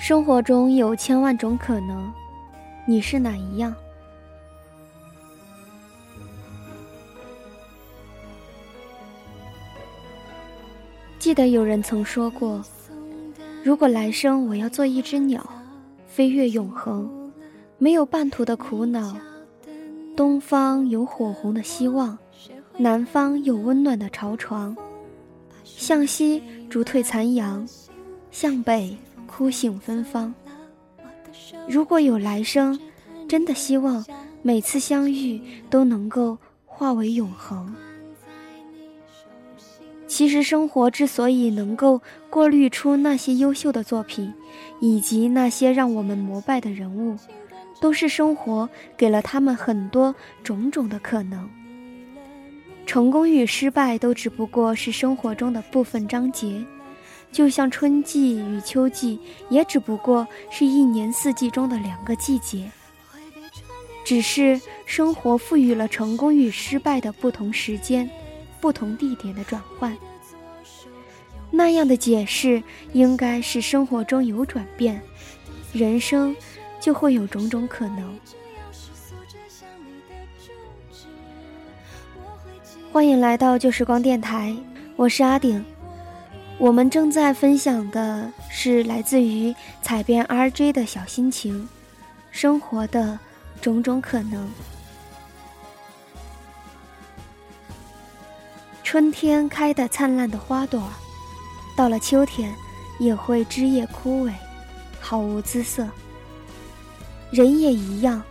生活中有千万种可能，你是哪一样？记得有人曾说过，如果来生我要做一只鸟，飞越永恒，没有半途的苦恼。东方有火红的希望，南方有温暖的巢床，向西逐退残阳，向北。哭醒芬芳。如果有来生，真的希望每次相遇都能够化为永恒。其实，生活之所以能够过滤出那些优秀的作品，以及那些让我们膜拜的人物，都是生活给了他们很多种种的可能。成功与失败都只不过是生活中的部分章节。就像春季与秋季，也只不过是一年四季中的两个季节。只是生活赋予了成功与失败的不同时间、不同地点的转换。那样的解释，应该是生活中有转变，人生就会有种种可能。欢迎来到旧时光电台，我是阿顶。我们正在分享的是来自于采编 RJ 的小心情，生活的种种可能。春天开的灿烂的花朵，到了秋天也会枝叶枯萎，毫无姿色。人也一样，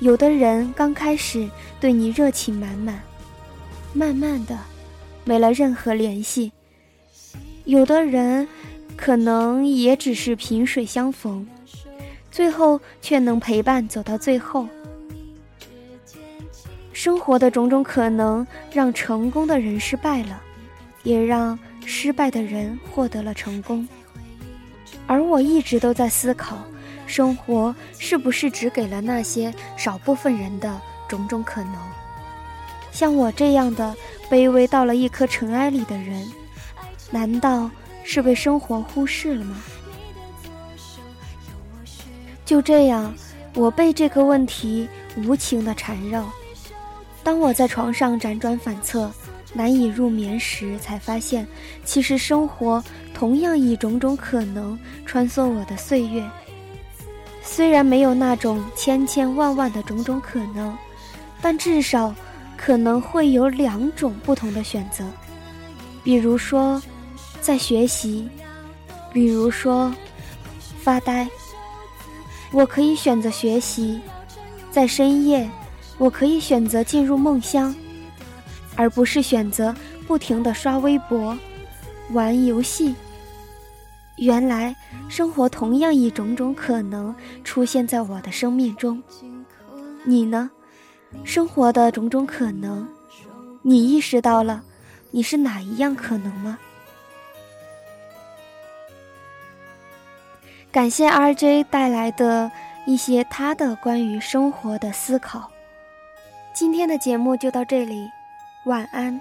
有的人刚开始对你热情满满，慢慢的没了任何联系。有的人可能也只是萍水相逢，最后却能陪伴走到最后。生活的种种可能，让成功的人失败了，也让失败的人获得了成功。而我一直都在思考，生活是不是只给了那些少部分人的种种可能？像我这样的卑微到了一颗尘埃里的人。难道是被生活忽视了吗？就这样，我被这个问题无情的缠绕。当我在床上辗转反侧、难以入眠时，才发现，其实生活同样以种种可能穿梭我的岁月。虽然没有那种千千万万的种种可能，但至少可能会有两种不同的选择，比如说。在学习，比如说发呆，我可以选择学习；在深夜，我可以选择进入梦乡，而不是选择不停的刷微博、玩游戏。原来，生活同样以种种可能出现在我的生命中。你呢？生活的种种可能，你意识到了？你是哪一样可能吗？感谢 RJ 带来的一些他的关于生活的思考。今天的节目就到这里，晚安。